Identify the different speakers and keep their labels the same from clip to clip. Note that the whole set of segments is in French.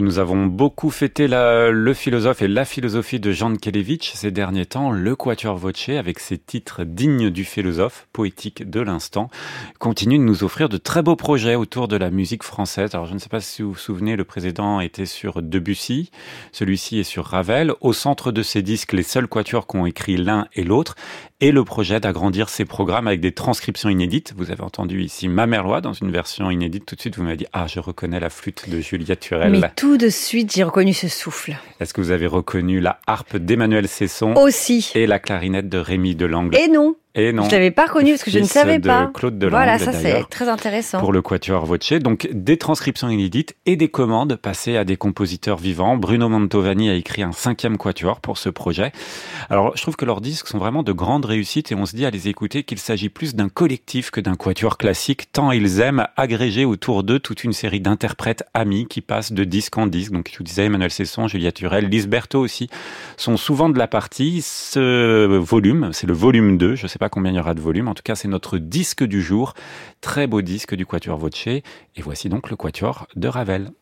Speaker 1: Nous avons beaucoup fêté le philosophe et la philosophie de Jean Kelevitch ces derniers temps, le Quatuor Voce, avec ses titres dignes du philosophe, poétique de l'instant, continue de nous offrir de très beaux projets autour de la musique française. Alors je ne sais pas si vous vous souvenez, le président était sur Debussy, celui-ci est sur Ravel. Au centre de ces disques, les seuls quatuors qui ont écrit l'un et l'autre, et le projet d'agrandir ces programmes avec des transcriptions inédites. Vous avez entendu ici Ma Merlois dans une version inédite. Tout de suite, vous m'avez dit, ah, je reconnais la flûte de Julia Turel.
Speaker 2: Mais tout de suite, j'ai reconnu ce souffle.
Speaker 1: Est-ce que vous avez reconnu la harpe d'Emmanuel Cesson
Speaker 2: Aussi.
Speaker 1: Et la clarinette de Rémi Delangle?
Speaker 2: Et non.
Speaker 1: Et non.
Speaker 2: Je l'avais pas reconnu parce que je ne savais
Speaker 1: de
Speaker 2: pas.
Speaker 1: Claude Delangle,
Speaker 2: voilà, ça c'est très intéressant.
Speaker 1: Pour le Quatuor Voce. Donc, des transcriptions inédites et des commandes passées à des compositeurs vivants. Bruno Mantovani a écrit un cinquième Quatuor pour ce projet. Alors, je trouve que leurs disques sont vraiment de grandes réussites et on se dit à les écouter qu'il s'agit plus d'un collectif que d'un Quatuor classique, tant ils aiment agréger autour d'eux toute une série d'interprètes amis qui passent de disque en disque. Donc, vous disais, Emmanuel Cesson, Julia Turel, Lise Berthaud aussi, sont souvent de la partie. Ce volume, c'est le volume 2, je sais pas combien il y aura de volumes, en tout cas, c'est notre disque du jour. Très beau disque du Quatuor Voce. Et voici donc le Quatuor de Ravel.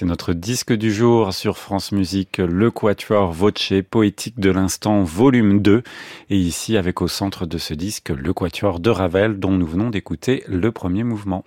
Speaker 1: C'est notre disque du jour sur France Musique, le Quatuor Voce, poétique de l'instant, volume 2. Et ici, avec au centre de ce disque, le Quatuor de Ravel, dont nous venons d'écouter le premier mouvement.